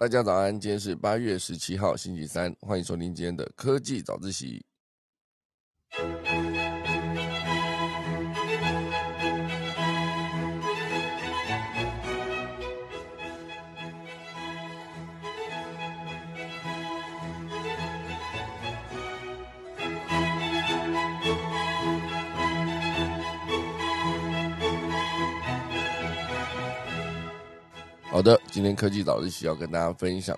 大家早安，今天是八月十七号，星期三，欢迎收听今天的科技早自习。好的，今天科技早自习要跟大家分享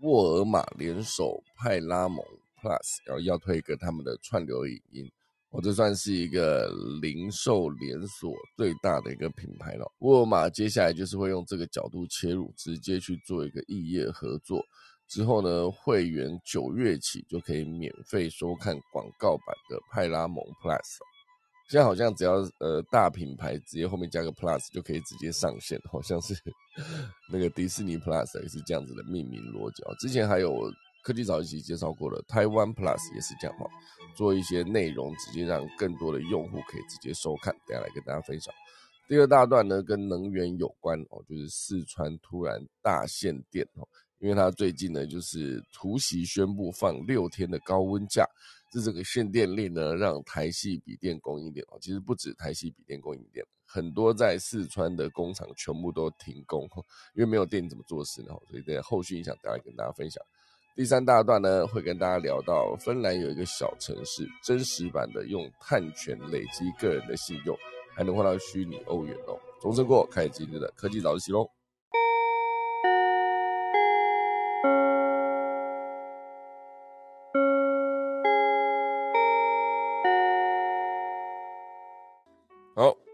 沃尔玛联手派拉蒙 Plus，然后要推一个他们的串流影音。我这算是一个零售连锁最大的一个品牌了。沃尔玛接下来就是会用这个角度切入，直接去做一个异业合作。之后呢，会员九月起就可以免费收看广告版的派拉蒙 Plus。现在好像只要呃大品牌直接后面加个 Plus 就可以直接上线，好像是 那个迪士尼 Plus 也是这样子的命名逻辑啊。之前还有科技早一期介绍过的台湾 Plus 也是这样哈，做一些内容直接让更多的用户可以直接收看。等下来跟大家分享。第二大段呢跟能源有关哦，就是四川突然大限电哦，因为它最近呢就是突袭宣布放六天的高温假。这整个限电令呢，让台系笔电供应链哦，其实不止台系笔电供应链，很多在四川的工厂全部都停工，因为没有电怎么做事呢？所以在后续影响，大家跟大家分享。第三大段呢，会跟大家聊到芬兰有一个小城市，真实版的用碳权累积个人的信用，还能换到虚拟欧元哦。钟声过，开始今天的科技早自习喽。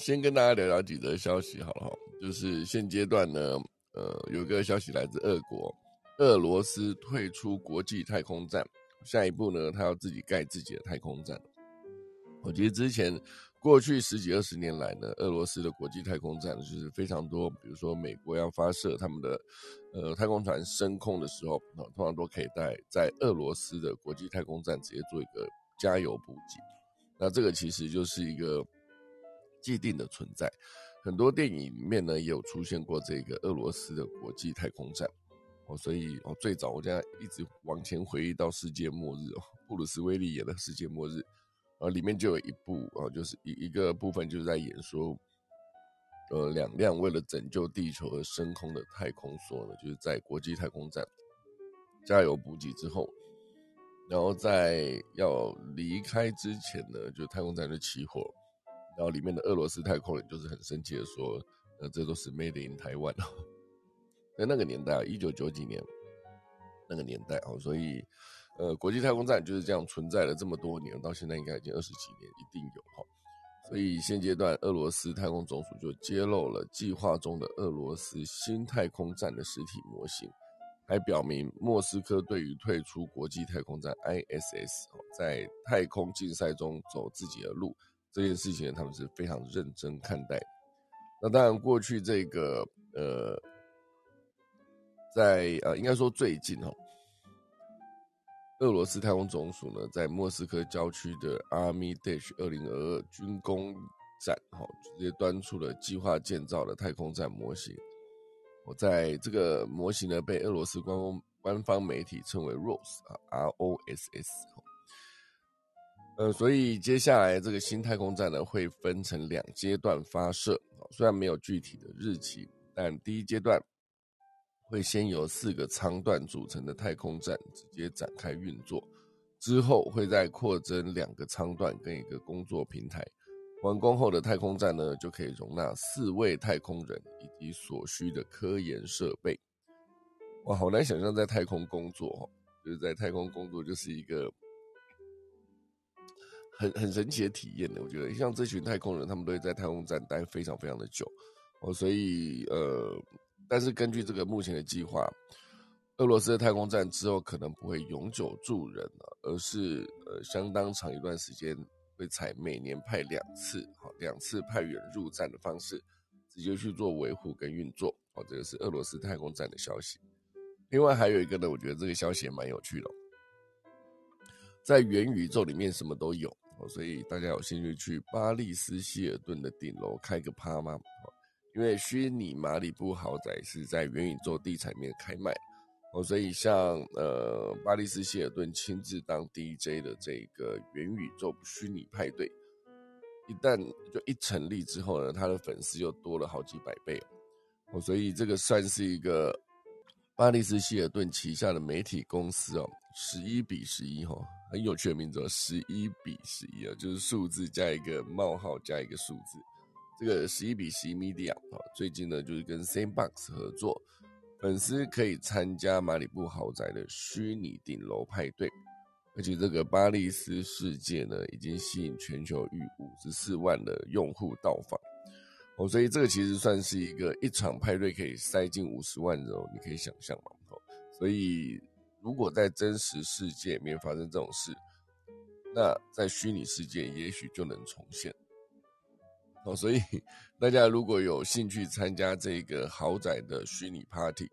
先跟大家聊聊几则消息好了哈，就是现阶段呢，呃，有个消息来自俄国，俄罗斯退出国际太空站，下一步呢，他要自己盖自己的太空站。我觉得之前过去十几二十年来呢，俄罗斯的国际太空站就是非常多，比如说美国要发射他们的呃太空船升空的时候，啊，通常都可以在在俄罗斯的国际太空站直接做一个加油补给。那这个其实就是一个。既定的存在，很多电影里面呢也有出现过这个俄罗斯的国际太空站。哦，所以哦最早我现在一直往前回忆到世界末日哦，布鲁斯威利演的世界末日，呃里面就有一部啊，就是一一个部分就是在演说，呃两辆为了拯救地球而升空的太空梭呢，就是在国际太空站。加油补给之后，然后在要离开之前呢，就太空站就起火。然后里面的俄罗斯太空人就是很生气的说：“呃，这都是 made in 台湾哦。”在那个年代啊，一九九几年那个年代哦，所以呃，国际太空站就是这样存在了这么多年，到现在应该已经二十几年，一定有哈。所以现阶段，俄罗斯太空总署就揭露了计划中的俄罗斯新太空站的实体模型，还表明莫斯科对于退出国际太空站 ISS 在太空竞赛中走自己的路。这件事情他们是非常认真看待。那当然，过去这个呃，在呃，应该说最近哈，俄罗斯太空总署呢，在莫斯科郊区的 Army Dash 二零二二军工展哈，直接端出了计划建造的太空站模型。我在这个模型呢，被俄罗斯官方官方媒体称为 ROSS 啊，R O S S。呃，所以接下来这个新太空站呢，会分成两阶段发射。虽然没有具体的日期，但第一阶段会先由四个舱段组成的太空站直接展开运作，之后会再扩增两个舱段跟一个工作平台。完工后的太空站呢，就可以容纳四位太空人以及所需的科研设备。哇，好难想象在太空工作哦，就是在太空工作就是一个。很很神奇的体验的，我觉得像这群太空人，他们都会在太空站待非常非常的久哦，所以呃，但是根据这个目前的计划，俄罗斯的太空站之后可能不会永久住人了，而是呃相当长一段时间会采每年派两次，好两次派员入站的方式，直接去做维护跟运作，哦，这个是俄罗斯太空站的消息。另外还有一个呢，我觉得这个消息也蛮有趣的，在元宇宙里面什么都有。哦，所以大家有兴趣去巴利斯希尔顿的顶楼开个趴吗？哦，因为虚拟马里布豪宅是在元宇宙地产面开卖，哦，所以像呃巴利斯希尔顿亲自当 DJ 的这个元宇宙虚拟派对，一旦就一成立之后呢，他的粉丝又多了好几百倍哦，所以这个算是一个巴利斯希尔顿旗下的媒体公司哦，十一比十一哈。很有趣的名字，十一比十一啊，就是数字加一个冒号加一个数字。这个十一比十一 Media 啊，最近呢就是跟 Sandbox 合作，粉丝可以参加马里布豪宅的虚拟顶楼派对，而且这个巴利斯世界呢已经吸引全球逾五十四万的用户到访哦，所以这个其实算是一个一场派对可以塞进五十万人哦，你可以想象嘛哦，所以。如果在真实世界里面发生这种事，那在虚拟世界也许就能重现。哦，所以 大家如果有兴趣参加这个豪宅的虚拟 party，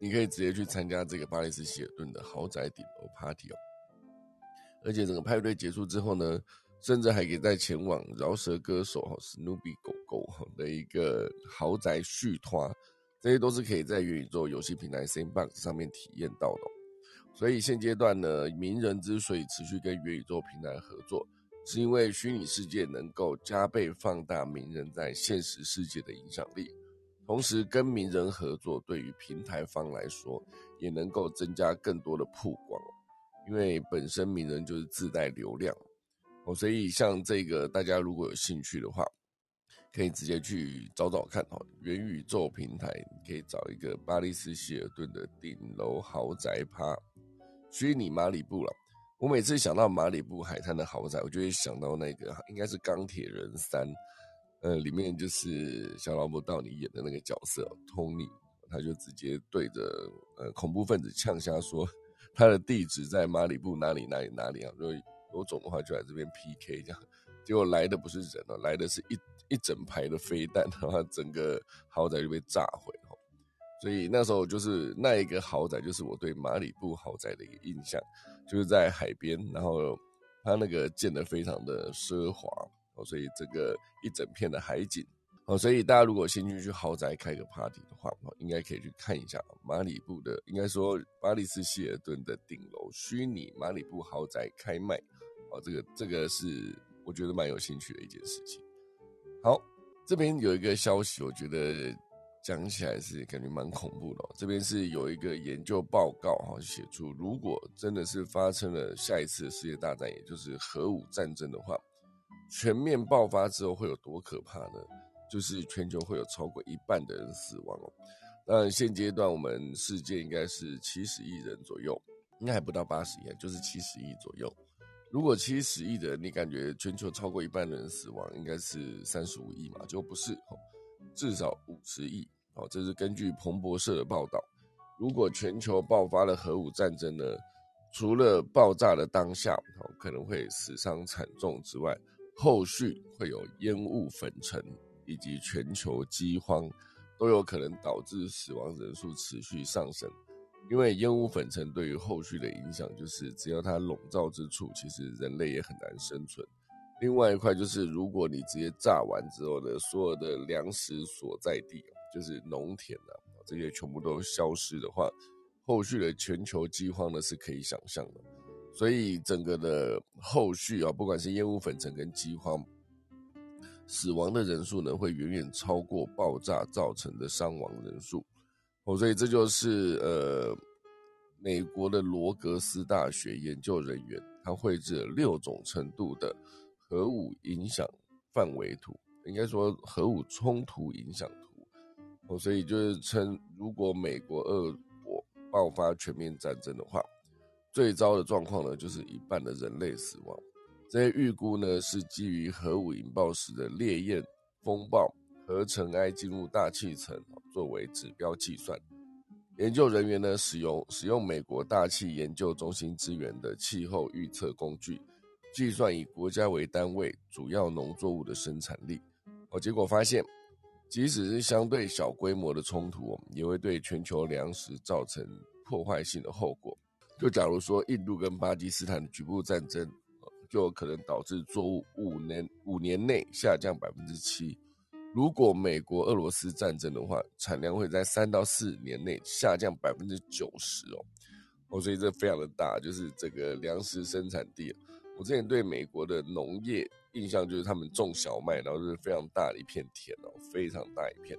你可以直接去参加这个巴黎斯希尔顿的豪宅顶楼 party 哦。而且整个派对结束之后呢，甚至还可以再前往饶舌歌手哈史努比狗狗的一个豪宅续团。这些都是可以在元宇宙游戏平台 s a m b o x 上面体验到的，所以现阶段呢，名人之所以持续跟元宇宙平台合作，是因为虚拟世界能够加倍放大名人在现实世界的影响力，同时跟名人合作对于平台方来说，也能够增加更多的曝光，因为本身名人就是自带流量，哦，所以像这个大家如果有兴趣的话。可以直接去找找看哈，元宇宙平台可以找一个巴黎斯希尔顿的顶楼豪宅趴，虚拟马里布了。我每次想到马里布海滩的豪宅，我就会想到那个应该是钢铁人三，呃，里面就是小劳勃道尼演的那个角色托尼，他就直接对着呃恐怖分子呛瞎说，他的地址在马里布哪里哪里哪里啊，如果有种的话就来这边 PK 这样，结果来的不是人哦，来的是一。一整排的飞弹，然后整个豪宅就被炸毁了。所以那时候就是那一个豪宅，就是我对马里布豪宅的一个印象，就是在海边，然后它那个建的非常的奢华哦，所以这个一整片的海景哦，所以大家如果有兴趣去豪宅开个 party 的话，应该可以去看一下马里布的，应该说巴黎斯希尔顿的顶楼虚拟马里布豪宅开卖哦，这个这个是我觉得蛮有兴趣的一件事情。好，这边有一个消息，我觉得讲起来是感觉蛮恐怖的。这边是有一个研究报告哈，写出如果真的是发生了下一次世界大战，也就是核武战争的话，全面爆发之后会有多可怕呢？就是全球会有超过一半的人死亡哦。当然，现阶段我们世界应该是七十亿人左右，应该还不到八十亿，就是七十亿左右。如果七十亿的人，你感觉全球超过一半的人死亡，应该是三十五亿嘛？就不是哦，至少五十亿。哦，这是根据彭博社的报道。如果全球爆发了核武战争呢？除了爆炸的当下，哦，可能会死伤惨重之外，后续会有烟雾粉尘以及全球饥荒，都有可能导致死亡人数持续上升。因为烟雾粉尘对于后续的影响，就是只要它笼罩之处，其实人类也很难生存。另外一块就是，如果你直接炸完之后呢，所有的粮食所在地，就是农田啊，这些全部都消失的话，后续的全球饥荒呢是可以想象的。所以整个的后续啊，不管是烟雾粉尘跟饥荒，死亡的人数呢，会远远超过爆炸造成的伤亡人数。哦，所以这就是呃，美国的罗格斯大学研究人员，他绘制了六种程度的核武影响范围图，应该说核武冲突影响图。哦，所以就是称，如果美国、俄国爆发全面战争的话，最糟的状况呢，就是一半的人类死亡。这些预估呢，是基于核武引爆时的烈焰风暴。和尘埃进入大气层作为指标计算，研究人员呢使用使用美国大气研究中心资源的气候预测工具，计算以国家为单位主要农作物的生产力。哦，结果发现，即使是相对小规模的冲突，也会对全球粮食造成破坏性的后果。就假如说印度跟巴基斯坦的局部战争，就有可能导致作物五年五年内下降百分之七。如果美国俄罗斯战争的话，产量会在三到四年内下降百分之九十哦。哦，所以这非常的大，就是这个粮食生产地。我之前对美国的农业印象就是他们种小麦，然后就是非常大的一片田哦，非常大一片。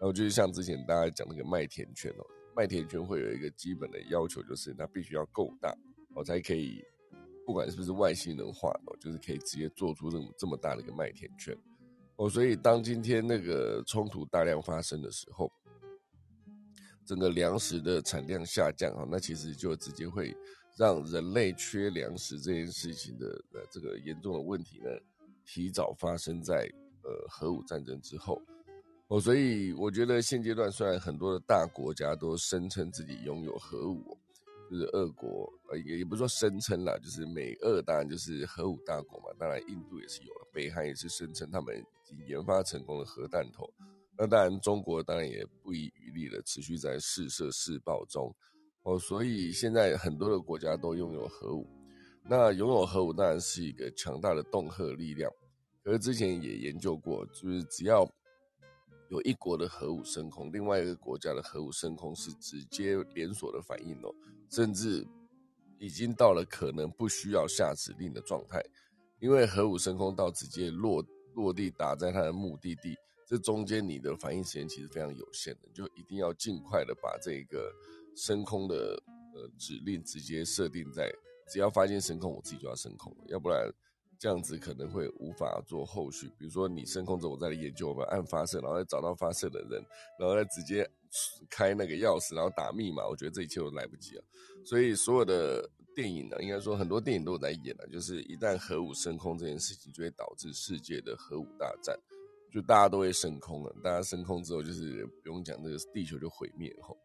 然后就是像之前大家讲那个麦田圈哦，麦田圈会有一个基本的要求，就是它必须要够大哦，才可以，不管是不是外星人画哦，就是可以直接做出这么这么大的一个麦田圈哦。所以当今天那个冲突大量发生的时候，整个粮食的产量下降啊，那其实就直接会。让人类缺粮食这件事情的呃这个严重的问题呢，提早发生在呃核武战争之后哦，所以我觉得现阶段虽然很多的大国家都声称自己拥有核武，就是俄国呃也也不是说声称啦，就是美俄当然就是核武大国嘛，当然印度也是有了，北韩也是声称他们已经研发成功的核弹头，那当然中国当然也不遗余力的持续在试射试爆中。哦，所以现在很多的国家都拥有核武，那拥有核武当然是一个强大的恫吓力量。可是之前也研究过，就是只要有一国的核武升空，另外一个国家的核武升空是直接连锁的反应哦，甚至已经到了可能不需要下指令的状态，因为核武升空到直接落落地打在它的目的地，这中间你的反应时间其实非常有限的，就一定要尽快的把这个。升空的呃指令直接设定在，只要发现升空，我自己就要升空，要不然这样子可能会无法做后续。比如说你升空之后，我再来研究，我们按发射，然后再找到发射的人，然后再直接开那个钥匙，然后打密码。我觉得这一切都来不及了。所以所有的电影呢，应该说很多电影都在演了，就是一旦核武升空这件事情，就会导致世界的核武大战，就大家都会升空了。大家升空之后，就是不用讲，这个地球就毁灭吼。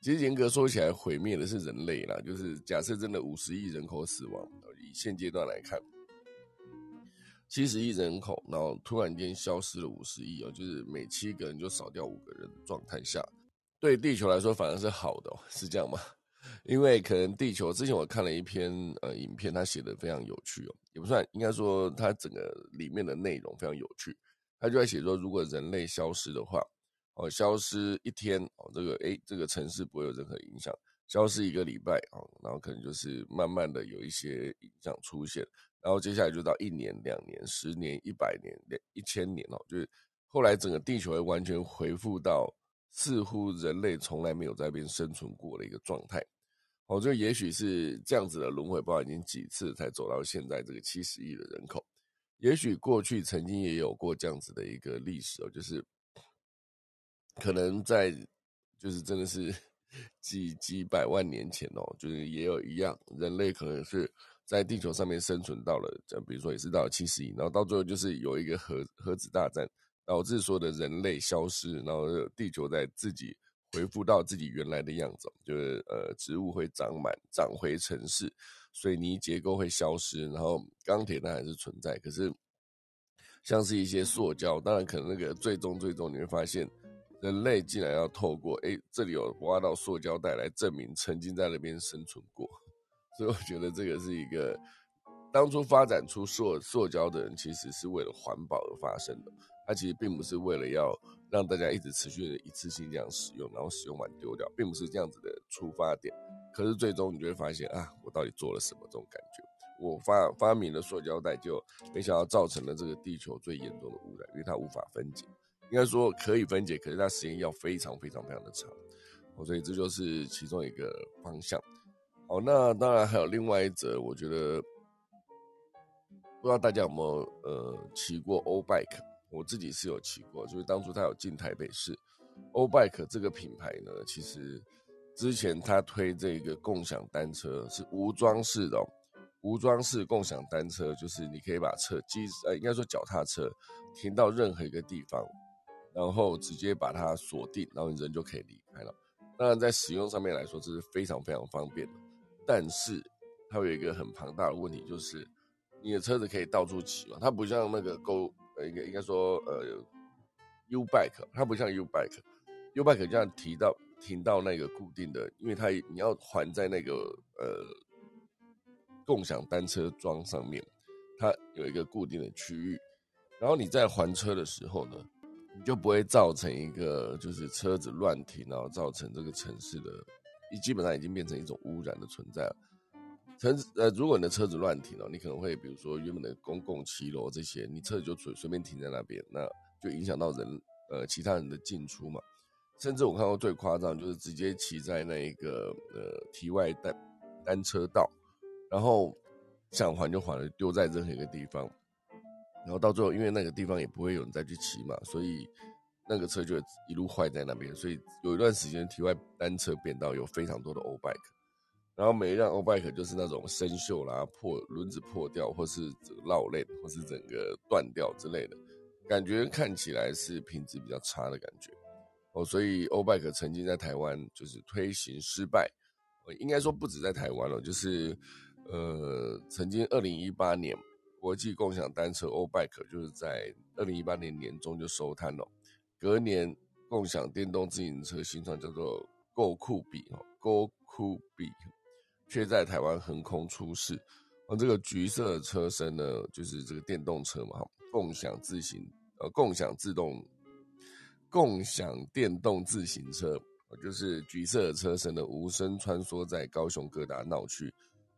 其实严格说起来，毁灭的是人类啦。就是假设真的五十亿人口死亡，以现阶段来看，七十亿人口，然后突然间消失了五十亿哦，就是每七个人就少掉五个人的状态下，对地球来说反而是好的，是这样吗？因为可能地球之前我看了一篇呃影片，他写的非常有趣哦，也不算，应该说他整个里面的内容非常有趣。他就在写说，如果人类消失的话。哦，消失一天哦，这个诶，这个城市不会有任何影响。消失一个礼拜哦，然后可能就是慢慢的有一些影响出现，然后接下来就到一年、两年、十年、一百年、两一千年哦，就是后来整个地球会完全恢复到似乎人类从来没有在边生存过的一个状态。哦，就也许是这样子的轮回，不知道已经几次才走到现在这个七十亿的人口。也许过去曾经也有过这样子的一个历史哦，就是。可能在，就是真的是 几几百万年前哦，就是也有一样，人类可能是在地球上面生存到了，这比如说也是到了七十亿，然后到最后就是有一个核核子大战，导致所有的人类消失，然后地球在自己恢复到自己原来的样子，就是呃植物会长满，长回城市，水泥结构会消失，然后钢铁它还是存在，可是像是一些塑胶，当然可能那个最终最终你会发现。人类竟然要透过哎，这里有挖到塑胶袋来证明曾经在那边生存过，所以我觉得这个是一个当初发展出塑塑胶的人，其实是为了环保而发生的。它其实并不是为了要让大家一直持续的一次性这样使用，然后使用完丢掉，并不是这样子的出发点。可是最终你就会发现啊，我到底做了什么？这种感觉，我发发明了塑胶袋，就没想到造成了这个地球最严重的污染，因为它无法分解。应该说可以分解，可是它时间要非常非常非常的长，所以这就是其中一个方向。哦，那当然还有另外一则，我觉得不知道大家有没有呃骑过欧 bike，我自己是有骑过，就是当初他有进台北市，欧 bike 这个品牌呢，其实之前他推这个共享单车是无装饰的，无装饰共享单车就是你可以把车机呃应该说脚踏车停到任何一个地方。然后直接把它锁定，然后人就可以离开了。当然，在使用上面来说，这是非常非常方便的。但是它有一个很庞大的问题，就是你的车子可以到处骑嘛，它不像那个 Go，呃，应该应该说呃，U Bike，它不像 U Bike，U Bike 这样提到停到那个固定的，因为它你要还在那个呃共享单车桩上面，它有一个固定的区域，然后你在还车的时候呢。你就不会造成一个就是车子乱停，然后造成这个城市的，基本上已经变成一种污染的存在了。城呃，如果你的车子乱停了，你可能会比如说原本的公共骑楼这些，你车子就随随便停在那边，那就影响到人呃其他人的进出嘛。甚至我看过最夸张，就是直接骑在那一个呃体外单单车道，然后想还就还了，丢在任何一个地方，然后到最后因为那个地方也不会有人再去骑嘛，所以那个车就一路坏在那边。所以有一段时间体外单车变道有非常多的欧 bike。然后每一辆欧 bike 就是那种生锈啦、破轮子破掉，或是落链，或是整个断掉之类的，感觉看起来是品质比较差的感觉哦。所以欧 bike 曾经在台湾就是推行失败，应该说不止在台湾了，就是呃，曾经二零一八年国际共享单车欧 bike 就是在二零一八年年中就收摊了，隔年共享电动自行车新创叫做 Go 酷比哦，Go 酷比。却在台湾横空出世，而这个橘色的车身呢，就是这个电动车嘛，共享自行呃，共享自动，共享电动自行车，就是橘色的车身的无声穿梭在高雄各大闹区，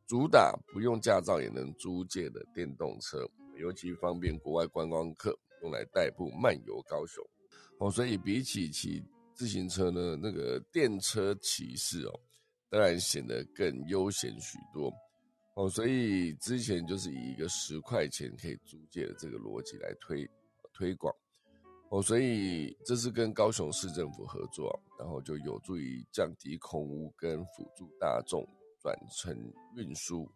主打不用驾照也能租借的电动车，尤其方便国外观光客用来代步漫游高雄。哦，所以比起骑自行车呢，那个电车骑士哦。当然显得更悠闲许多哦，所以之前就是以一个十块钱可以租借的这个逻辑来推推广哦，所以这是跟高雄市政府合作，然后就有助于降低空污跟辅助大众转乘运输。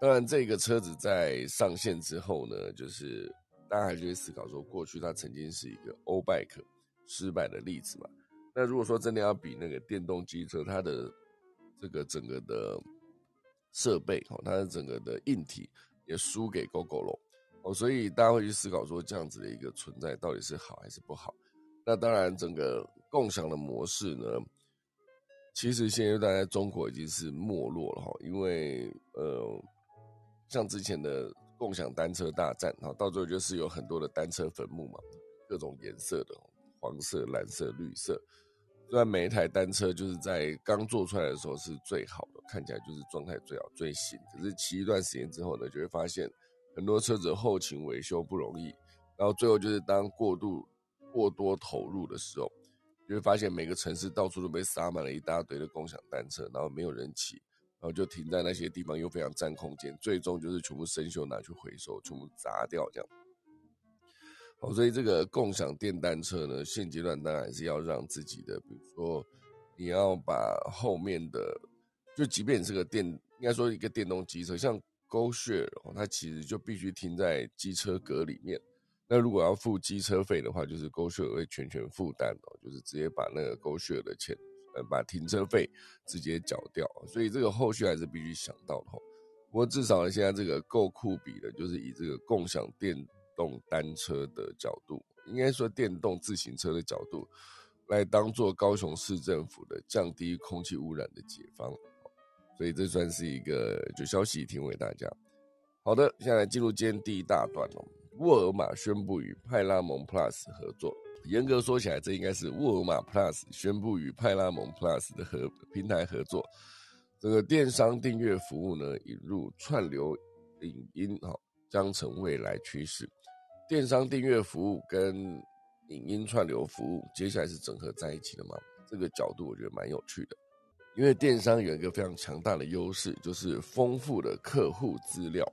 当然，这个车子在上线之后呢，就是大家还是会思考说，过去它曾经是一个欧 bike 失败的例子嘛？那如果说真的要比那个电动机车，它的这个整个的设备哦，它的整个的硬体也输给 GoGo 了哦，所以大家会去思考说，这样子的一个存在到底是好还是不好？那当然，整个共享的模式呢，其实现在在中国已经是没落了哈，因为呃，像之前的共享单车大战哈，到最后就是有很多的单车坟墓嘛，各种颜色的黄色、蓝色、绿色。虽然每一台单车就是在刚做出来的时候是最好的，看起来就是状态最好、最新。可是骑一段时间之后呢，就会发现很多车子后勤维修不容易，然后最后就是当过度、过多投入的时候，就会发现每个城市到处都被撒满了一大堆的共享单车，然后没有人骑，然后就停在那些地方，又非常占空间，最终就是全部生锈拿去回收，全部砸掉这样。好，所以这个共享电单车呢，现阶段当然还是要让自己的，比如说你要把后面的，就即便你是个电，应该说一个电动机车，像 GoShare，它其实就必须停在机车格里面。那如果要付机车费的话，就是 GoShare 会全权负担哦，就是直接把那个 GoShare 的钱，呃，把停车费直接缴掉。所以这个后续还是必须想到的。不过至少现在这个够酷比的，就是以这个共享电。动单车的角度，应该说电动自行车的角度，来当做高雄市政府的降低空气污染的解方，所以这算是一个就消息提供给大家。好的，现在进入今天第一大段哦。沃尔玛宣布与派拉蒙 Plus 合作，严格说起来，这应该是沃尔玛 Plus 宣布与派拉蒙 Plus 的合平台合作。这个电商订阅服务呢，引入串流影音，哈，将成未来趋势。电商订阅服务跟影音串流服务，接下来是整合在一起的嘛？这个角度我觉得蛮有趣的，因为电商有一个非常强大的优势，就是丰富的客户资料，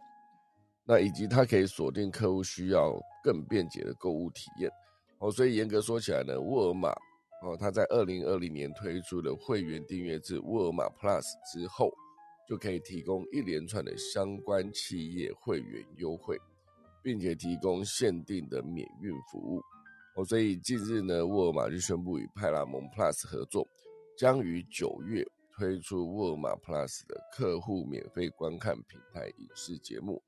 那以及它可以锁定客户需要更便捷的购物体验。哦，所以严格说起来呢，沃尔玛哦，它在二零二零年推出的会员订阅制沃尔玛 Plus 之后，就可以提供一连串的相关企业会员优惠。并且提供限定的免运服务哦，所以近日呢，沃尔玛就宣布与派拉蒙 Plus 合作，将于九月推出沃尔玛 Plus 的客户免费观看平台影视节目。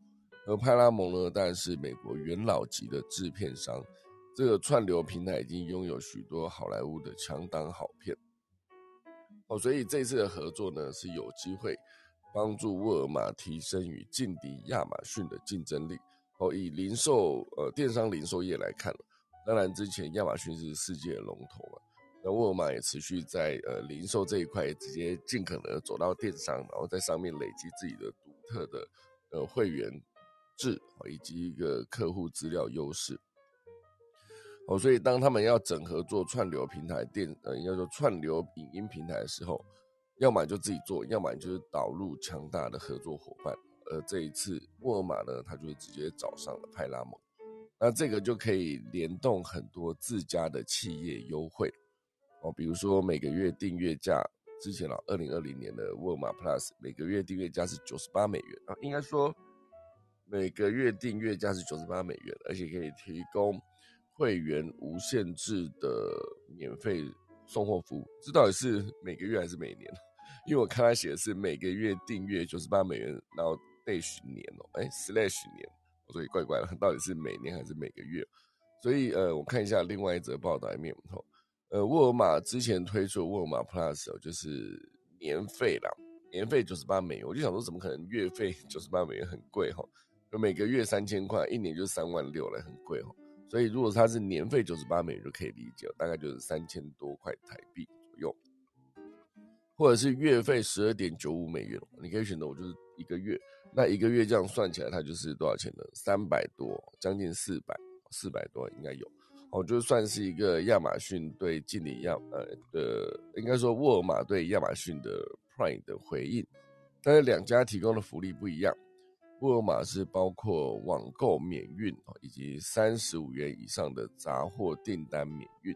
而派拉蒙呢，当然是美国元老级的制片商，这个串流平台已经拥有许多好莱坞的强档好片哦，所以这次的合作呢，是有机会帮助沃尔玛提升与劲敌亚马逊的竞争力。哦，以零售呃电商零售业来看，当然，之前亚马逊是世界龙头嘛，那沃尔玛也持续在呃零售这一块直接尽可能走到电商，然后在上面累积自己的独特的呃会员制以及一个客户资料优势。哦，所以当他们要整合做串流平台电呃应该说串流影音平台的时候，要么就自己做，要么就是导入强大的合作伙伴。而这一次沃尔玛呢，他就直接找上了派拉蒙。那这个就可以联动很多自家的企业优惠哦，比如说每个月订阅价，之前啊，二零二零年的沃尔玛 Plus 每个月订阅价是九十八美元啊，应该说每个月订阅价是九十八美元，而且可以提供会员无限制的免费送货服务。这到底是每个月还是每年？因为我看他写的是每个月订阅九十八美元，然后 dash 年哦，哎 slash 年。所以怪怪的，到底是每年还是每个月？所以呃，我看一下另外一则报道里面，吼，呃，沃尔玛之前推出沃尔玛 Plus 就是年费啦，年费九十八美元，我就想说，怎么可能月费九十八美元很贵哈？就每个月三千块，一年就三万六了，很贵哦。所以如果它是年费九十八美元就可以理解，大概就是三千多块台币左右，或者是月费十二点九五美元，你可以选择我就是一个月。那一个月这样算起来，它就是多少钱呢？三百多，将近四百，四百多应该有。哦，就算是一个亚马逊对经理亚呃的，应该说沃尔玛对亚马逊的 Prime 的回应。但是两家提供的福利不一样，沃尔玛是包括网购免运以及三十五元以上的杂货订单免运，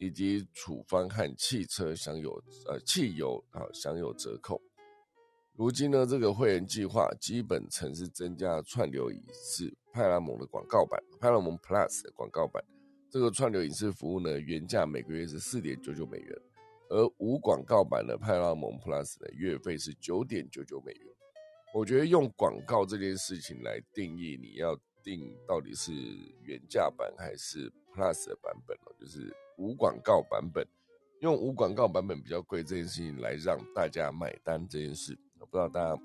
以及处方和汽车享有呃汽油啊享有折扣。如今呢，这个会员计划基本曾是增加串流影视派拉蒙的广告版，派拉蒙 Plus 的广告版。这个串流影视服务呢，原价每个月是四点九九美元，而无广告版的派拉蒙 Plus 的月费是九点九九美元。我觉得用广告这件事情来定义你要定到底是原价版还是 Plus 的版本哦，就是无广告版本，用无广告版本比较贵这件事情来让大家买单这件事。我不知道大家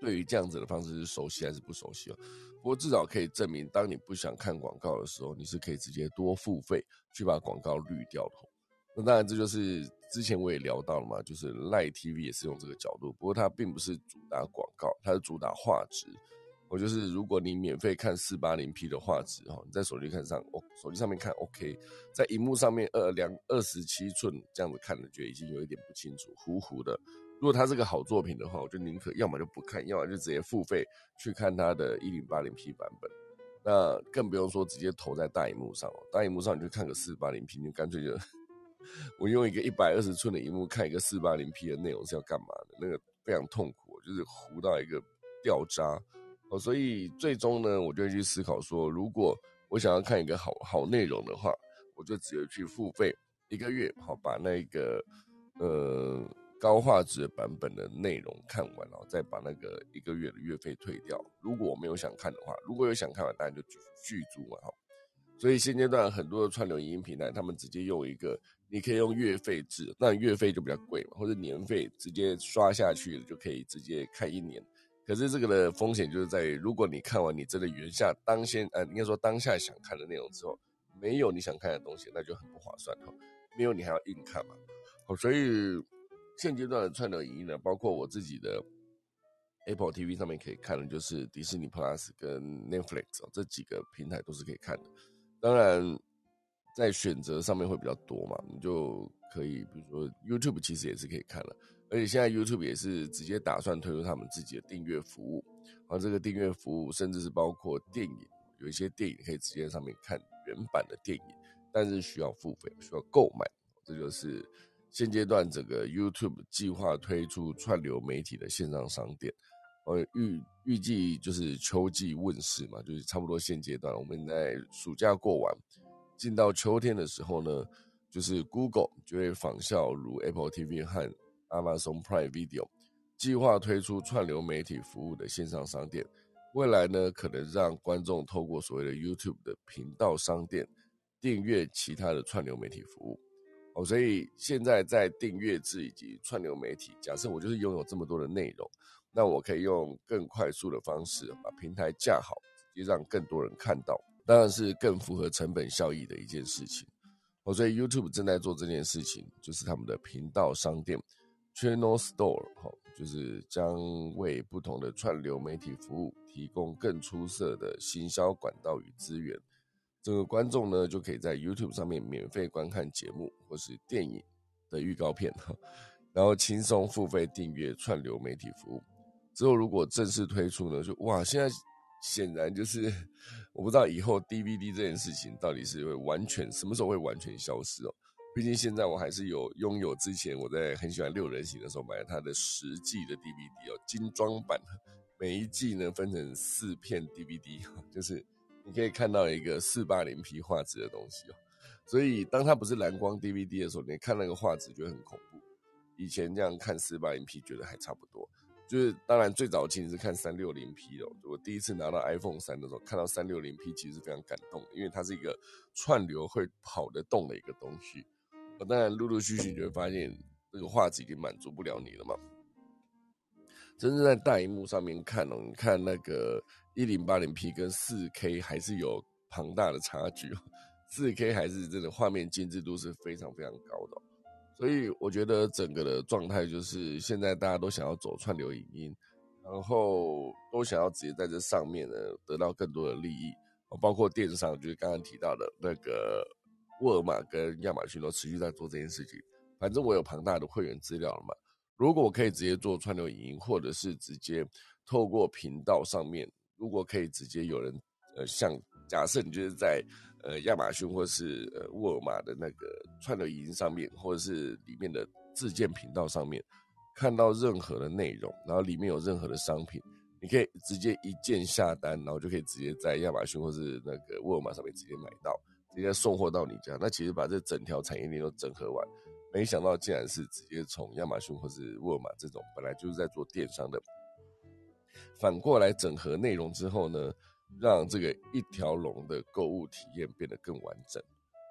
对于这样子的方式是熟悉还是不熟悉哦？不过至少可以证明，当你不想看广告的时候，你是可以直接多付费去把广告滤掉的。那当然，这就是之前我也聊到了嘛，就是赖 TV 也是用这个角度。不过它并不是主打广告，它是主打画质。我就是如果你免费看四八零 P 的画质哈，你在手机看上哦，手机上面看 OK，在荧幕上面二两二十七寸这样子看的，觉得已经有一点不清楚，糊糊的。如果它是个好作品的话，我就宁可要么就不看，要么就直接付费去看它的一零八零 P 版本。那更不用说直接投在大荧幕上，大荧幕上你就看个四八零 P，你干脆就我用一个一百二十寸的荧幕看一个四八零 P 的内容是要干嘛的？那个非常痛苦，就是糊到一个掉渣哦。所以最终呢，我就去思考说，如果我想要看一个好好内容的话，我就只有去付费一个月，好把那个呃。高画质版本的内容看完，然后再把那个一个月的月费退掉。如果我没有想看的话，如果有想看的，当然就续租嘛，哈。所以现阶段很多的串流影音平台，他们直接用一个，你可以用月费制，那月费就比较贵嘛，或者年费直接刷下去就可以直接看一年。可是这个的风险就是在于，如果你看完你真的原下当先，呃，应该说当下想看的内容之后，没有你想看的东西，那就很不划算哈。没有你还要硬看嘛，所以。现阶段的串流影音呢，包括我自己的 Apple TV 上面可以看的，就是迪士尼 Plus 跟 Netflix 这几个平台都是可以看的。当然，在选择上面会比较多嘛，你就可以，比如说 YouTube 其实也是可以看了，而且现在 YouTube 也是直接打算推出他们自己的订阅服务，而这个订阅服务甚至是包括电影，有一些电影可以直接上面看原版的电影，但是需要付费，需要购买，这就是。现阶段，整个 YouTube 计划推出串流媒体的线上商店，呃，预预计就是秋季问世嘛，就是差不多现阶段，我们在暑假过完，进到秋天的时候呢，就是 Google 就会仿效如 Apple TV 和 Amazon Prime Video，计划推出串流媒体服务的线上商店，未来呢，可能让观众透过所谓的 YouTube 的频道商店订阅其他的串流媒体服务。哦，所以现在在订阅制以及串流媒体，假设我就是拥有这么多的内容，那我可以用更快速的方式把平台架好，直接让更多人看到。当然是更符合成本效益的一件事情。哦，所以 YouTube 正在做这件事情，就是他们的频道商店 Channel Store，哈，就是将为不同的串流媒体服务提供更出色的行销管道与资源。这个观众呢，就可以在 YouTube 上面免费观看节目或是电影的预告片，哈，然后轻松付费订阅串流媒体服务。之后如果正式推出呢，就哇，现在。显然就是，我不知道以后 DVD 这件事情到底是会完全什么时候会完全消失哦。毕竟现在我还是有拥有之前我在很喜欢六人行的时候买了它的十季的 DVD 哦，精装版，每一季呢分成四片 DVD，就是你可以看到一个四八零 P 画质的东西哦。所以当它不是蓝光 DVD 的时候，你看那个画质觉得很恐怖。以前这样看四八零 P 觉得还差不多。就是当然最早其实是看三六零 P 的，我第一次拿到 iPhone 三的时候，看到三六零 P 其实是非常感动，因为它是一个串流会跑得动的一个东西。我当然陆陆续续你会发现，这个画质已经满足不了你了嘛。真正在大荧幕上面看哦，你看那个一零八零 P 跟四 K 还是有庞大的差距，四 K 还是真的画面精致度是非常非常高的。所以我觉得整个的状态就是，现在大家都想要走串流影音，然后都想要直接在这上面呢得到更多的利益，包括电商，就是刚刚提到的那个沃尔玛跟亚马逊都持续在做这件事情。反正我有庞大的会员资料了嘛，如果我可以直接做串流影音，或者是直接透过频道上面，如果可以直接有人，呃，像假设你就是在。呃，亚马逊或是呃沃尔玛的那个串流影音上面，或者是里面的自建频道上面，看到任何的内容，然后里面有任何的商品，你可以直接一键下单，然后就可以直接在亚马逊或是那个沃尔玛上面直接买到，直接送货到你家。那其实把这整条产业链都整合完，没想到竟然是直接从亚马逊或是沃尔玛这种本来就是在做电商的，反过来整合内容之后呢？让这个一条龙的购物体验变得更完整，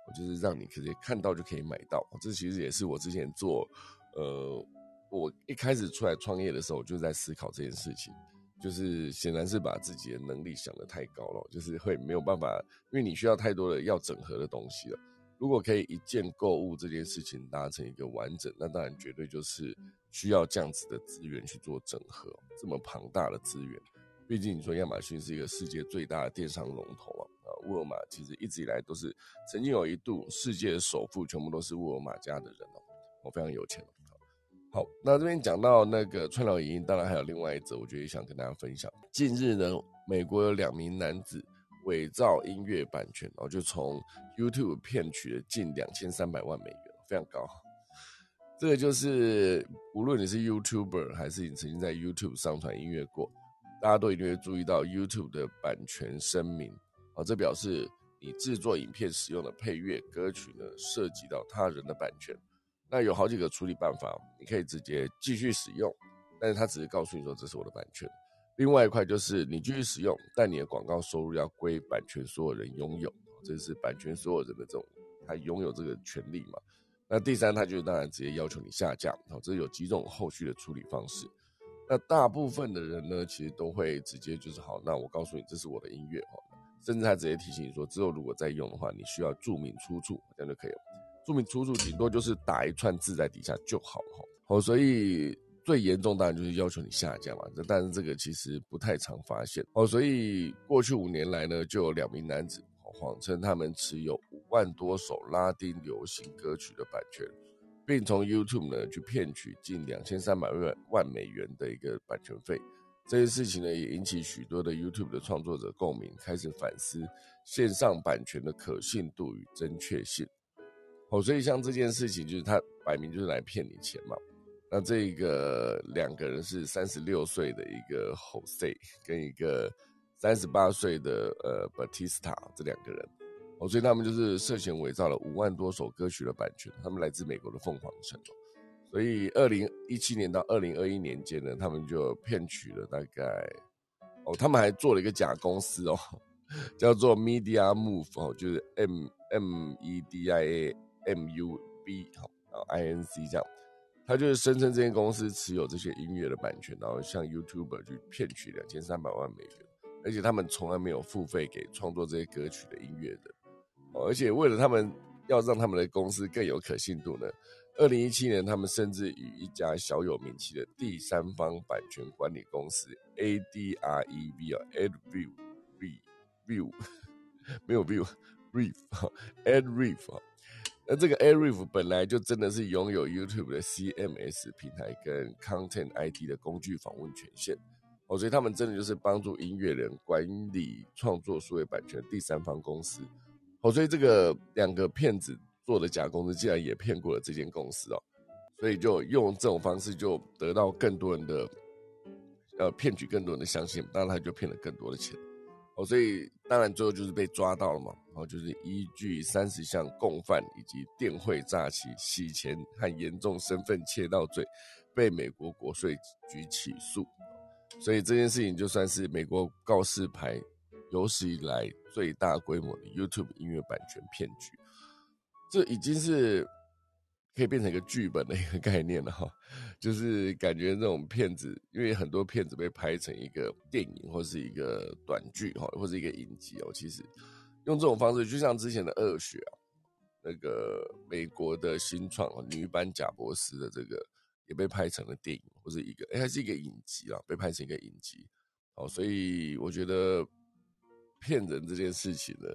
我就是让你可以看到就可以买到。这其实也是我之前做，呃，我一开始出来创业的时候，我就在思考这件事情，就是显然是把自己的能力想得太高了，就是会没有办法，因为你需要太多的要整合的东西了。如果可以一键购物这件事情达成一个完整，那当然绝对就是需要这样子的资源去做整合，这么庞大的资源。毕竟你说亚马逊是一个世界最大的电商龙头啊，啊，沃尔玛其实一直以来都是曾经有一度世界首富全部都是沃尔玛家的人哦，我非常有钱哦好，那这边讲到那个串流影音，当然还有另外一则，我觉得也想跟大家分享。近日呢，美国有两名男子伪造音乐版权，然后就从 YouTube 骗取了近两千三百万美元，非常高。这个就是无论你是 YouTuber 还是你曾经在 YouTube 上传音乐过。大家都一定会注意到 YouTube 的版权声明，啊，这表示你制作影片使用的配乐歌曲呢，涉及到他人的版权。那有好几个处理办法，你可以直接继续使用，但是他只是告诉你说这是我的版权。另外一块就是你继续使用，但你的广告收入要归版权所有人拥有，这是版权所有人的这种他拥有这个权利嘛？那第三，他就当然直接要求你下架，好，这有几种后续的处理方式。那大部分的人呢，其实都会直接就是好，那我告诉你这是我的音乐哦，甚至他直接提醒你说，之后如果再用的话，你需要注明出处，这样就可以了。注明出处顶多就是打一串字在底下就好了哈。哦，所以最严重当然就是要求你下架嘛。这但是这个其实不太常发现哦。所以过去五年来呢，就有两名男子谎称他们持有五万多首拉丁流行歌曲的版权。并从 YouTube 呢去骗取近两千三百万万美元的一个版权费，这件事情呢也引起许多的 YouTube 的创作者共鸣，开始反思线上版权的可信度与正确性。哦，所以像这件事情，就是他摆明就是来骗你钱嘛。那这一个两个人是三十六岁的一个 Jose 跟一个三十八岁的呃 Batista 这两个人。哦，所以他们就是涉嫌伪造了五万多首歌曲的版权，他们来自美国的凤凰城。所以二零一七年到二零二一年间呢，他们就骗取了大概，哦，他们还做了一个假公司哦，叫做 Media Move 哦，就是 M M E D I A M U B 好，然后 I N C 这样，他就是声称这间公司持有这些音乐的版权，然后向 YouTuber 去骗取两千三百万美元。而且他们从来没有付费给创作这些歌曲的音乐人。而且为了他们要让他们的公司更有可信度呢，二零一七年他们甚至与一家小有名气的第三方版权管理公司 ADREV 啊，AdView View 没有 View Reef 哈 AdReef 啊，那这个 AdReef 本来就真的是拥有 YouTube 的 CMS 平台跟 Content IT 的工具访问权限哦，所以他们真的就是帮助音乐人管理创作数位版权第三方公司。哦，所以这个两个骗子做的假公司，竟然也骗过了这间公司哦，所以就用这种方式就得到更多人的，呃，骗取更多人的相信，当然他就骗了更多的钱。哦，所以当然最后就是被抓到了嘛，然后就是依据三十项共犯以及电汇诈欺、洗钱和严重身份窃盗罪，被美国国税局起诉。所以这件事情就算是美国告示牌。有史以来最大规模的 YouTube 音乐版权骗局，这已经是可以变成一个剧本的一个概念了哈。就是感觉这种骗子，因为很多骗子被拍成一个电影或是一个短剧哈，或者一个影集哦。其实用这种方式，就像之前的《恶血》啊，那个美国的新创女版贾博士的这个也被拍成了电影或者一个，哎，还是一个影集啊，被拍成一个影集。哦，所以我觉得。骗人这件事情呢，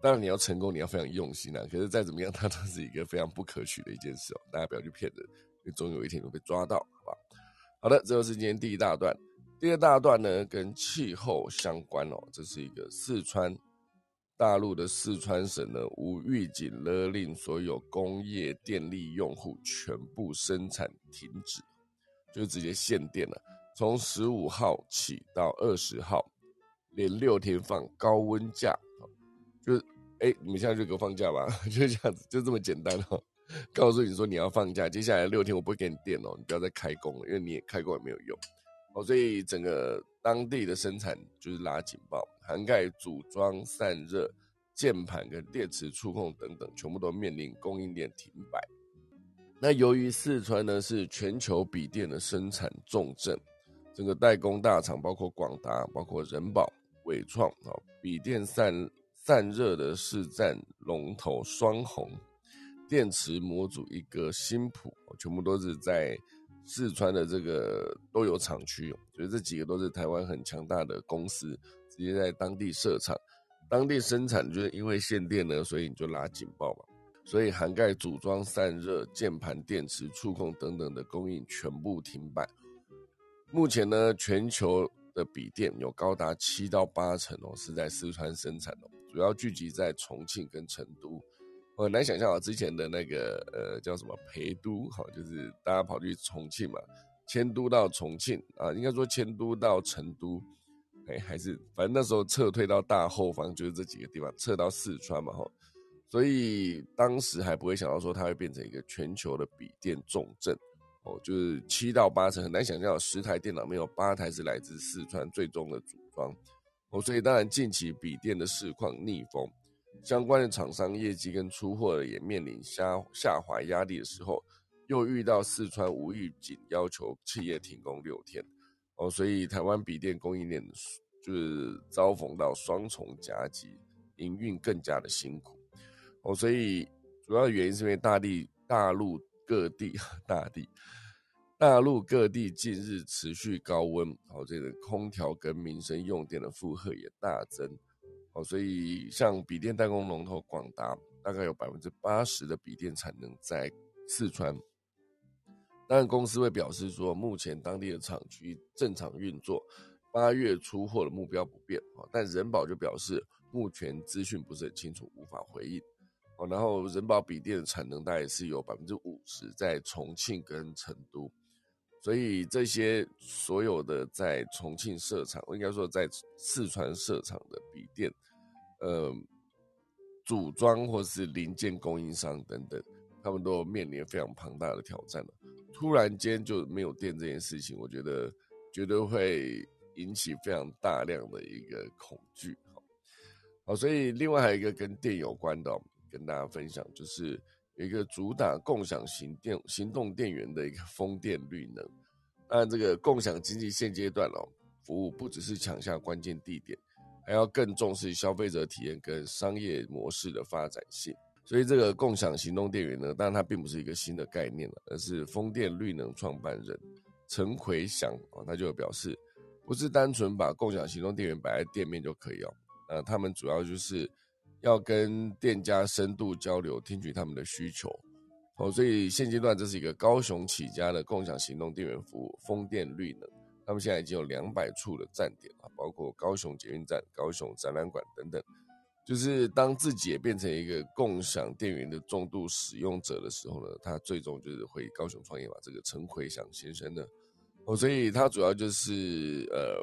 当然你要成功，你要非常用心啊。可是再怎么样，它都是一个非常不可取的一件事哦。大家不要去骗人，因为总有一天会被抓到，好吧？好的，这就是今天第一大段。第二大段呢，跟气候相关哦。这是一个四川大陆的四川省呢，无预警勒令所有工业电力用户全部生产停止，就直接限电了。从十五号起到二十号。连六天放高温假，就是哎，你们现在就给我放假吧，就这样子，就这么简单哦。告诉你说你要放假，接下来六天我不会给你电哦，你不要再开工了，因为你也开工也没有用哦。所以整个当地的生产就是拉警报，涵盖组装、散热、键盘跟电池触控等等，全部都面临供应链停摆。那由于四川呢是全球笔电的生产重镇，整个代工大厂包括广达、包括人保。伟创啊，笔电散散热的市占龙头双红，电池模组一个新普，全部都是在四川的这个都有厂区，所以这几个都是台湾很强大的公司，直接在当地设厂，当地生产，就是因为限电呢，所以你就拉警报嘛，所以涵盖组装、散热、键盘、电池、触控等等的供应全部停摆。目前呢，全球。的笔电有高达七到八成哦，是在四川生产的，主要聚集在重庆跟成都。我很难想象啊，之前的那个呃叫什么陪都，好，就是大家跑去重庆嘛，迁都到重庆啊，应该说迁都到成都，哎，还是反正那时候撤退到大后方，就是这几个地方撤到四川嘛，哈，所以当时还不会想到说它会变成一个全球的笔电重镇。哦，就是七到八成，很难想象十台电脑没有八台是来自四川最终的组装。哦，所以当然近期笔电的市况逆风，相关的厂商业绩跟出货也面临下下滑压力的时候，又遇到四川无预警要求企业停工六天。哦，所以台湾笔电供应链就是遭逢到双重夹击，营运更加的辛苦。哦，所以主要原因是因为大地大陆。各地 大地，大陆各地近日持续高温，好，这个空调跟民生用电的负荷也大增，好，所以像笔电代工龙头广达，大概有百分之八十的笔电产能在四川。当然，公司会表示说，目前当地的厂区正常运作，八月出货的目标不变，但人保就表示，目前资讯不是很清楚，无法回应。哦，然后人保笔电的产能大概是有百分之五十在重庆跟成都，所以这些所有的在重庆设厂，应该说在四川设厂的笔电，呃，组装或是零件供应商等等，他们都面临非常庞大的挑战了。突然间就没有电这件事情，我觉得绝对会引起非常大量的一个恐惧。好，所以另外还有一个跟电有关的。跟大家分享，就是一个主打共享行电行动电源的一个风电绿能。那这个共享经济现阶段哦，服务不只是抢下关键地点，还要更重视消费者体验跟商业模式的发展性。所以这个共享行动电源呢，当然它并不是一个新的概念了，而是风电绿能创办人陈奎祥啊，他就表示，不是单纯把共享行动电源摆在店面就可以哦，呃，他们主要就是要跟店家深度交流，听取他们的需求哦。所以现阶段这是一个高雄起家的共享行动电源服务，风电绿能，他们现在已经有两百处的站点啊，包括高雄捷运站、高雄展览馆等等。就是当自己也变成一个共享电源的重度使用者的时候呢，他最终就是回高雄创业嘛。这个陈奎祥先生呢，哦，所以他主要就是呃，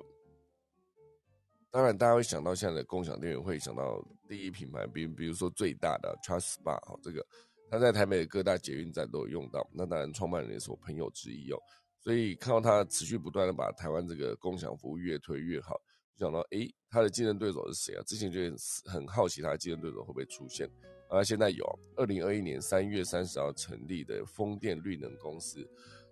当然大家会想到现在的共享电源，会想到第一品牌，比比如说最大的 Trust Bar 哦，这个他在台北的各大捷运站都有用到。那当然创办人也是我朋友之一哦，所以看到他持续不断的把台湾这个共享服务越推越好。想到诶，他的竞争对手是谁啊？之前就很好奇他的竞争对手会不会出现，啊，现在有，二零二一年三月三十号成立的风电绿能公司，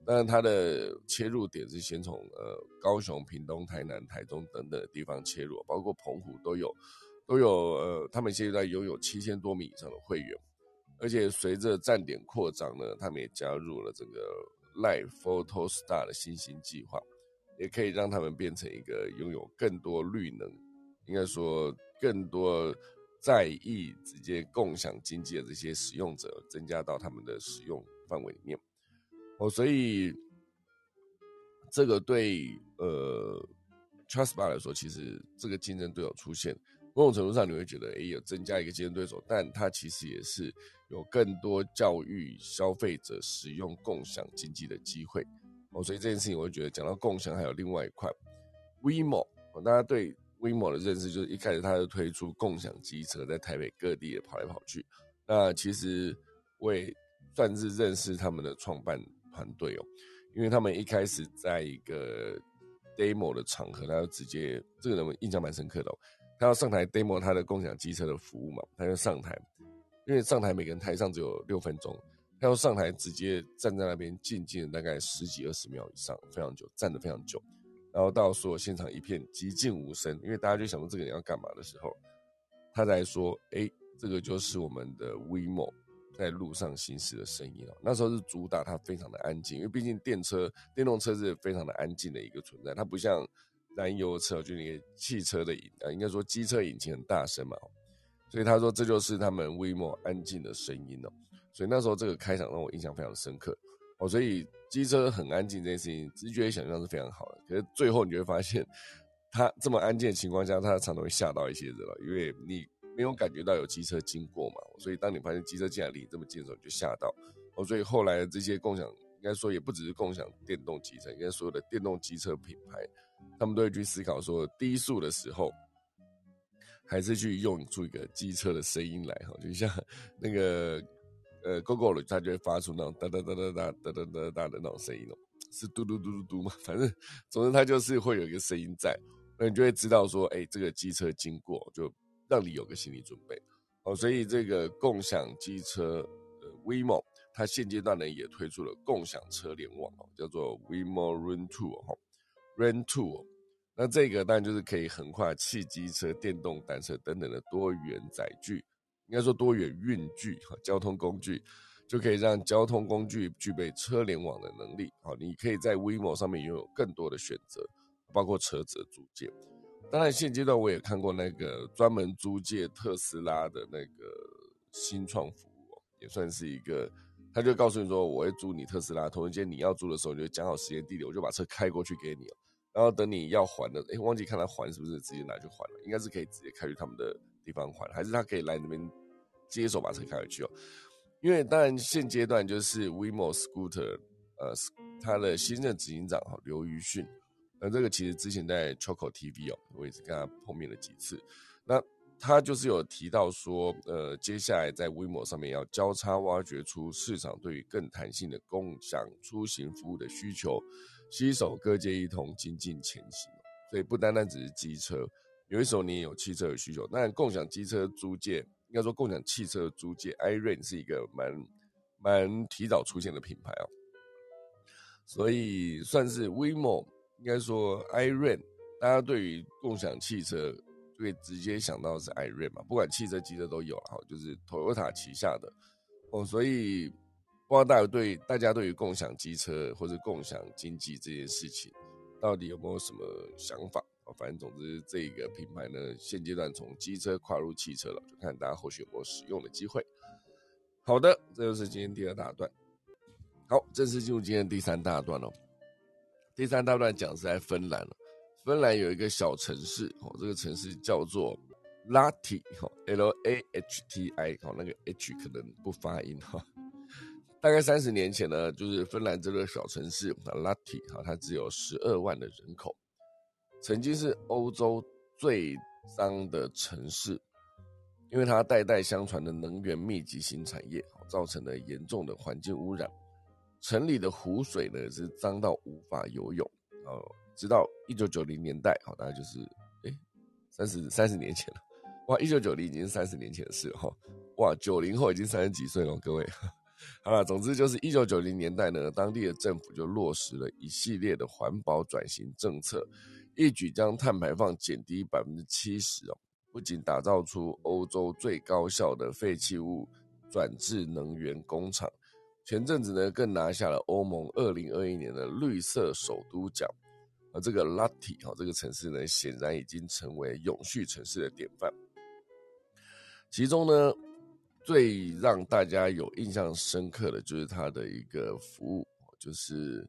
当然它的切入点是先从呃高雄、屏东、台南、台中等等的地方切入，包括澎湖都有，都有呃，他们现在拥有七千多名以上的会员，而且随着站点扩张呢，他们也加入了这个 Live Photo Star 的新兴计划。也可以让他们变成一个拥有更多绿能，应该说更多在意直接共享经济的这些使用者，增加到他们的使用范围里面。哦，所以这个对呃 Trustbar 来说，其实这个竞争对手出现，某种程度上你会觉得，哎，有增加一个竞争对手，但它其实也是有更多教育消费者使用共享经济的机会。哦，所以这件事情，我就觉得讲到共享，还有另外一块，WeMo，哦大家对 WeMo 的认识就是一开始它就推出共享机车，在台北各地也跑来跑去。那其实我也算是认识他们的创办团队哦，因为他们一开始在一个 demo 的场合，他就直接这个人我印象蛮深刻的哦，他要上台 demo 他的共享机车的服务嘛，他就上台，因为上台每个人台上只有六分钟。他要上台，直接站在那边静静大概十几二十秒以上，非常久，站的非常久。然后到所有现场一片寂静无声，因为大家就想说这个人要干嘛的时候，他才说：“哎，这个就是我们的 WeMo 在路上行驶的声音哦。”那时候是主打它非常的安静，因为毕竟电车、电动车是非常的安静的一个存在，它不像燃油车，就那个汽车的引啊，应该说机车引擎很大声嘛。所以他说这就是他们 WeMo 安静的声音哦。所以那时候这个开场让我印象非常深刻哦，所以机车很安静这件事情，直觉想象是非常好的。可是最后你就会发现，它这么安静的情况下，它常常会吓到一些人了，因为你没有感觉到有机车经过嘛。所以当你发现机车竟然离你这么近的时候，你就吓到哦。所以后来这些共享，应该说也不只是共享电动机车，应该所有的电动机车品牌，他们都会去思考说，低速的时候，还是去用出一个机车的声音来哈，就像 那个。呃，GoGo 了，它就会发出那种哒哒哒哒哒哒哒哒哒的那种声音哦，是嘟嘟嘟嘟嘟嘛？反正，总之它就是会有一个声音在，那你就会知道说，哎，这个机车经过，就让你有个心理准备。哦，所以这个共享机车呃 WeMo，它现阶段呢也推出了共享车联网哦，叫做 WeMo Run Two 哈，Run Two。那这个当然就是可以横跨汽机车、电动单车等等的多元载具。应该说多元运具哈，交通工具就可以让交通工具具备车联网的能力。好，你可以在 WeMo 上面拥有更多的选择，包括车子的租借。当然，现阶段我也看过那个专门租借特斯拉的那个新创服务，也算是一个。他就告诉你说，我会租你特斯拉，同一间你要租的时候，你就讲好时间地点，我就把车开过去给你然后等你要还的，哎，忘记看他还是不是直接拿去还了，应该是可以直接开去他们的。地方还还是他可以来那边接手把车开回去哦，因为当然现阶段就是 WeMo Scooter，呃，他的新任执行长哈刘瑜迅，那这个其实之前在 Choco TV 哦，我也是跟他碰面了几次，那他就是有提到说，呃，接下来在 WeMo 上面要交叉挖掘出市场对于更弹性的共享出行服务的需求，携手各界一同精进前行，所以不单单只是机车。有一时候你也有汽车的需求，那共享机车租借，应该说共享汽车租借，iRent 是一个蛮蛮提早出现的品牌哦，所以算是 WeMo，应该说 i r e n 大家对于共享汽车就会直接想到是艾瑞嘛，不管汽车、机车都有哈，就是 Toyota 旗下的哦，所以不知道大家对大家对于共享机车或者共享经济这件事情，到底有没有什么想法？反正总之这个品牌呢，现阶段从机车跨入汽车了，就看大家后续有没有使用的机会。好的，这就是今天第二大段。好，正式进入今天第三大段了。第三大段讲是在芬兰了。芬兰有一个小城市，哦，这个城市叫做 Lahti，哈，L A H T I，哦，那个 H 可能不发音哈。大概三十年前呢，就是芬兰这个小城市，Lati 哈，它只有十二万的人口，曾经是欧洲最脏的城市，因为它代代相传的能源密集型产业，造成了严重的环境污染。城里的湖水呢是脏到无法游泳哦，直到一九九零年代，好，大概就是哎三十三十年前了，哇，一九九零已经是三十年前的事哈，哇，九零后已经三十几岁了，各位，好了，总之就是一九九零年代呢，当地的政府就落实了一系列的环保转型政策，一举将碳排放减低百分之七十哦，不仅打造出欧洲最高效的废弃物转制能源工厂。前阵子呢，更拿下了欧盟二零二一年的绿色首都奖，而这个拉提哈这个城市呢，显然已经成为永续城市的典范。其中呢，最让大家有印象深刻的就是它的一个服务，就是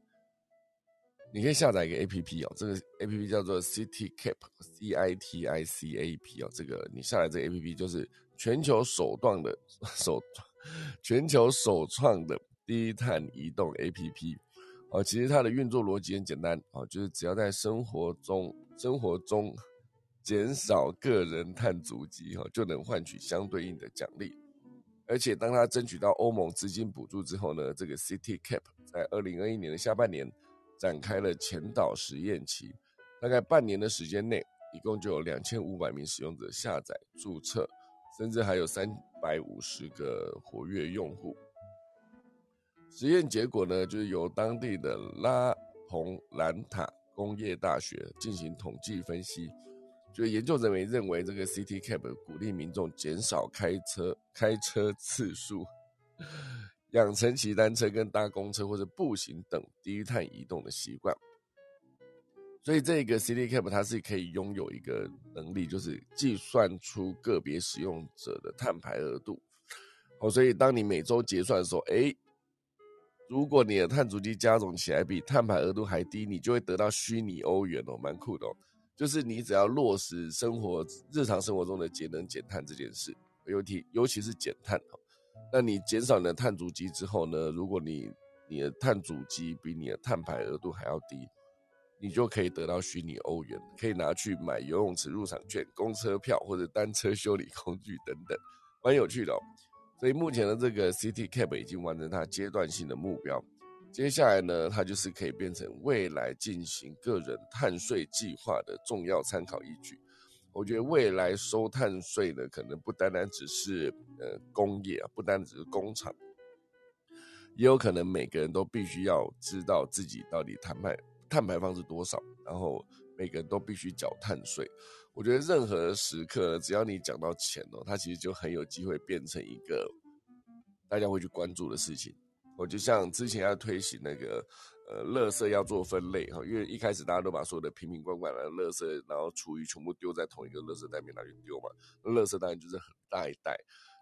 你可以下载一个 A P P 哦，这个 A P P 叫做 City Cap，C I T I C A P 哦，这个你下载这个 A P P 就是全球首创的 首全球首创的。低碳移动 APP，哦，其实它的运作逻辑很简单，哦，就是只要在生活中生活中减少个人碳足迹，哈，就能换取相对应的奖励。而且当它争取到欧盟资金补助之后呢，这个 City Cap 在二零二一年的下半年展开了前导实验期，大概半年的时间内，一共就有两千五百名使用者下载注册，甚至还有三百五十个活跃用户。实验结果呢，就是由当地的拉蓬兰塔工业大学进行统计分析，就研究人员认为这个 C T Cap 鼓励民众减少开车开车次数，养成骑单车跟搭公车或者步行等低碳移动的习惯。所以这个 C T Cap 它是可以拥有一个能力，就是计算出个别使用者的碳排额度。哦，所以当你每周结算的时候，哎。如果你的碳足迹加总起来比碳排额度还低，你就会得到虚拟欧元哦，蛮酷的哦。就是你只要落实生活日常生活中的节能减碳这件事，尤其尤其是减碳哦。那你减少你的碳足迹之后呢？如果你你的碳足迹比你的碳排额度还要低，你就可以得到虚拟欧元，可以拿去买游泳池入场券、公车票或者单车修理工具等等，蛮有趣的哦。所以目前的这个 CT Cap 已经完成它阶段性的目标，接下来呢，它就是可以变成未来进行个人碳税计划的重要参考依据。我觉得未来收碳税呢，可能不单单只是呃工业啊，不单只是工厂，也有可能每个人都必须要知道自己到底碳排碳排放是多少，然后每个人都必须缴碳税。我觉得任何时刻，只要你讲到钱哦，它其实就很有机会变成一个大家会去关注的事情。我就像之前要推行那个呃，垃圾要做分类哈，因为一开始大家都把所有的瓶瓶罐罐的垃圾，然后厨余全部丢在同一个垃圾袋里面拿去丢嘛，那垃圾当然就是很大一袋。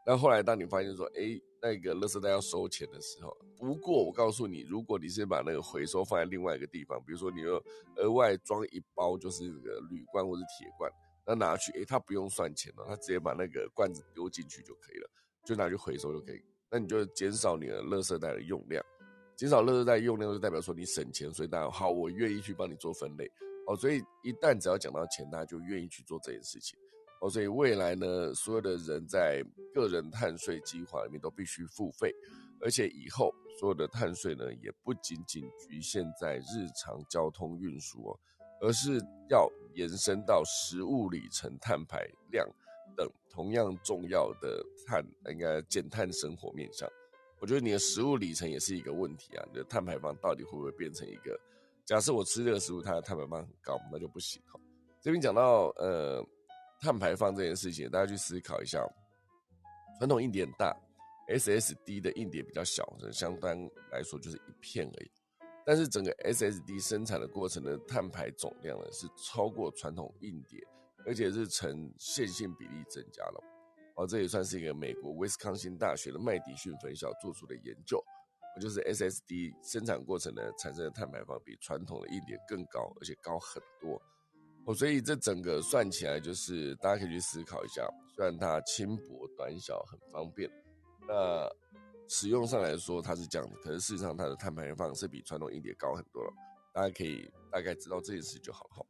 那后来，当你发现说，哎，那个垃圾袋要收钱的时候，不过我告诉你，如果你是把那个回收放在另外一个地方，比如说你又额外装一包，就是那个铝罐或者铁罐，那拿去，哎，他不用算钱了，他直接把那个罐子丢进去就可以了，就拿去回收就可以。那你就减少你的垃圾袋的用量，减少垃圾袋用量就代表说你省钱，所以大家好，我愿意去帮你做分类。哦，所以一旦只要讲到钱，大家就愿意去做这件事情。哦，所以未来呢，所有的人在个人碳税计划里面都必须付费，而且以后所有的碳税呢，也不仅仅局限在日常交通运输哦，而是要延伸到食物里程碳排量等同样重要的碳，应该减碳生活面向。我觉得你的食物里程也是一个问题啊，你的碳排放到底会不会变成一个？假设我吃这个食物，它的碳排放很高，那就不行哈。这边讲到呃碳排放这件事情，大家去思考一下，传统硬碟大，SSD 的硬碟比较小，相当来说就是一片而已。但是整个 SSD 生产的过程的碳排总量呢，是超过传统硬碟，而且是呈线性比例增加了。哦，这也算是一个美国威斯康星大学的麦迪逊分校做出的研究，就是 SSD 生产过程呢产生的碳排放比传统的硬碟更高，而且高很多。哦，所以这整个算起来，就是大家可以去思考一下，虽然它轻薄短小很方便，那。使用上来说，它是这样的，可是事实上它的碳排放是比传统硬碟高很多了。大家可以大概知道这件事就好了。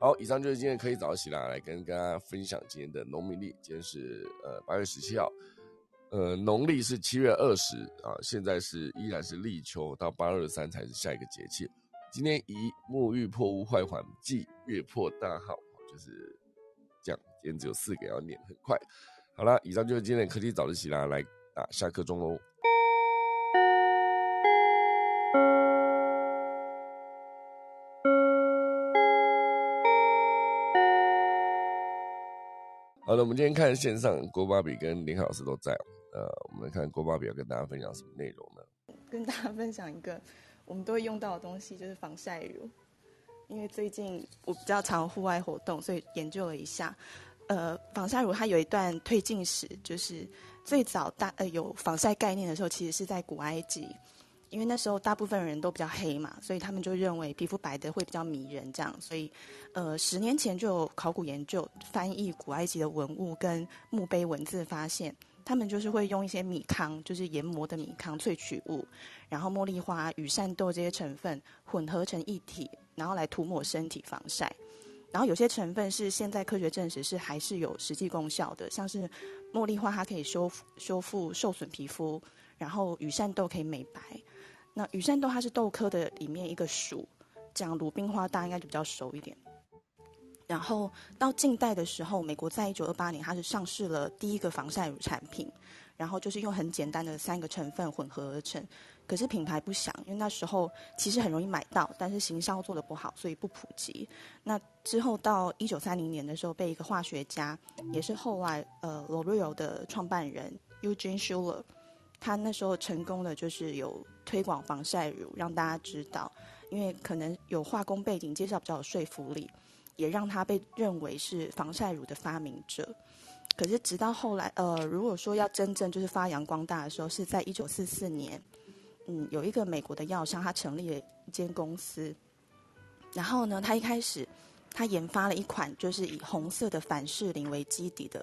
好，以上就是今天科技早起啦，来跟大家分享今天的农民历。今天是呃八月十七号，呃农历是七月二十啊，现在是依然是立秋，到八二三才是下一个节气。今天宜沐浴破屋坏环，忌月破大号，就是这样。今天只有四个要念，很快。好了，以上就是今天的科技早自习啦，来啊下课钟喽。好的，我们今天看线上，郭巴比跟林老师都在。呃，我们看郭巴比要跟大家分享什么内容呢？跟大家分享一个我们都会用到的东西，就是防晒乳。因为最近我比较常户外活动，所以研究了一下，呃，防晒乳它有一段推进史，就是最早大呃有防晒概念的时候，其实是在古埃及。因为那时候大部分人都比较黑嘛，所以他们就认为皮肤白的会比较迷人，这样。所以，呃，十年前就有考古研究翻译古埃及的文物跟墓碑文字，发现他们就是会用一些米糠，就是研磨的米糠萃取物，然后茉莉花、羽扇豆这些成分混合成一体，然后来涂抹身体防晒。然后有些成分是现在科学证实是还是有实际功效的，像是茉莉花它可以修复修复受损皮肤，然后羽扇豆可以美白。那羽扇豆它是豆科的里面一个属，讲鲁冰花大家应该就比较熟一点。然后到近代的时候，美国在一九二八年它是上市了第一个防晒乳产品，然后就是用很简单的三个成分混合而成，可是品牌不响，因为那时候其实很容易买到，但是行销做的不好，所以不普及。那之后到一九三零年的时候，被一个化学家，也是后来呃 L'Oreal 的创办人 Eugene Schuller。他那时候成功的就是有推广防晒乳，让大家知道，因为可能有化工背景，介绍比较有说服力，也让他被认为是防晒乳的发明者。可是直到后来，呃，如果说要真正就是发扬光大的时候，是在一九四四年，嗯，有一个美国的药商，他成立了一间公司，然后呢，他一开始他研发了一款就是以红色的凡士林为基底的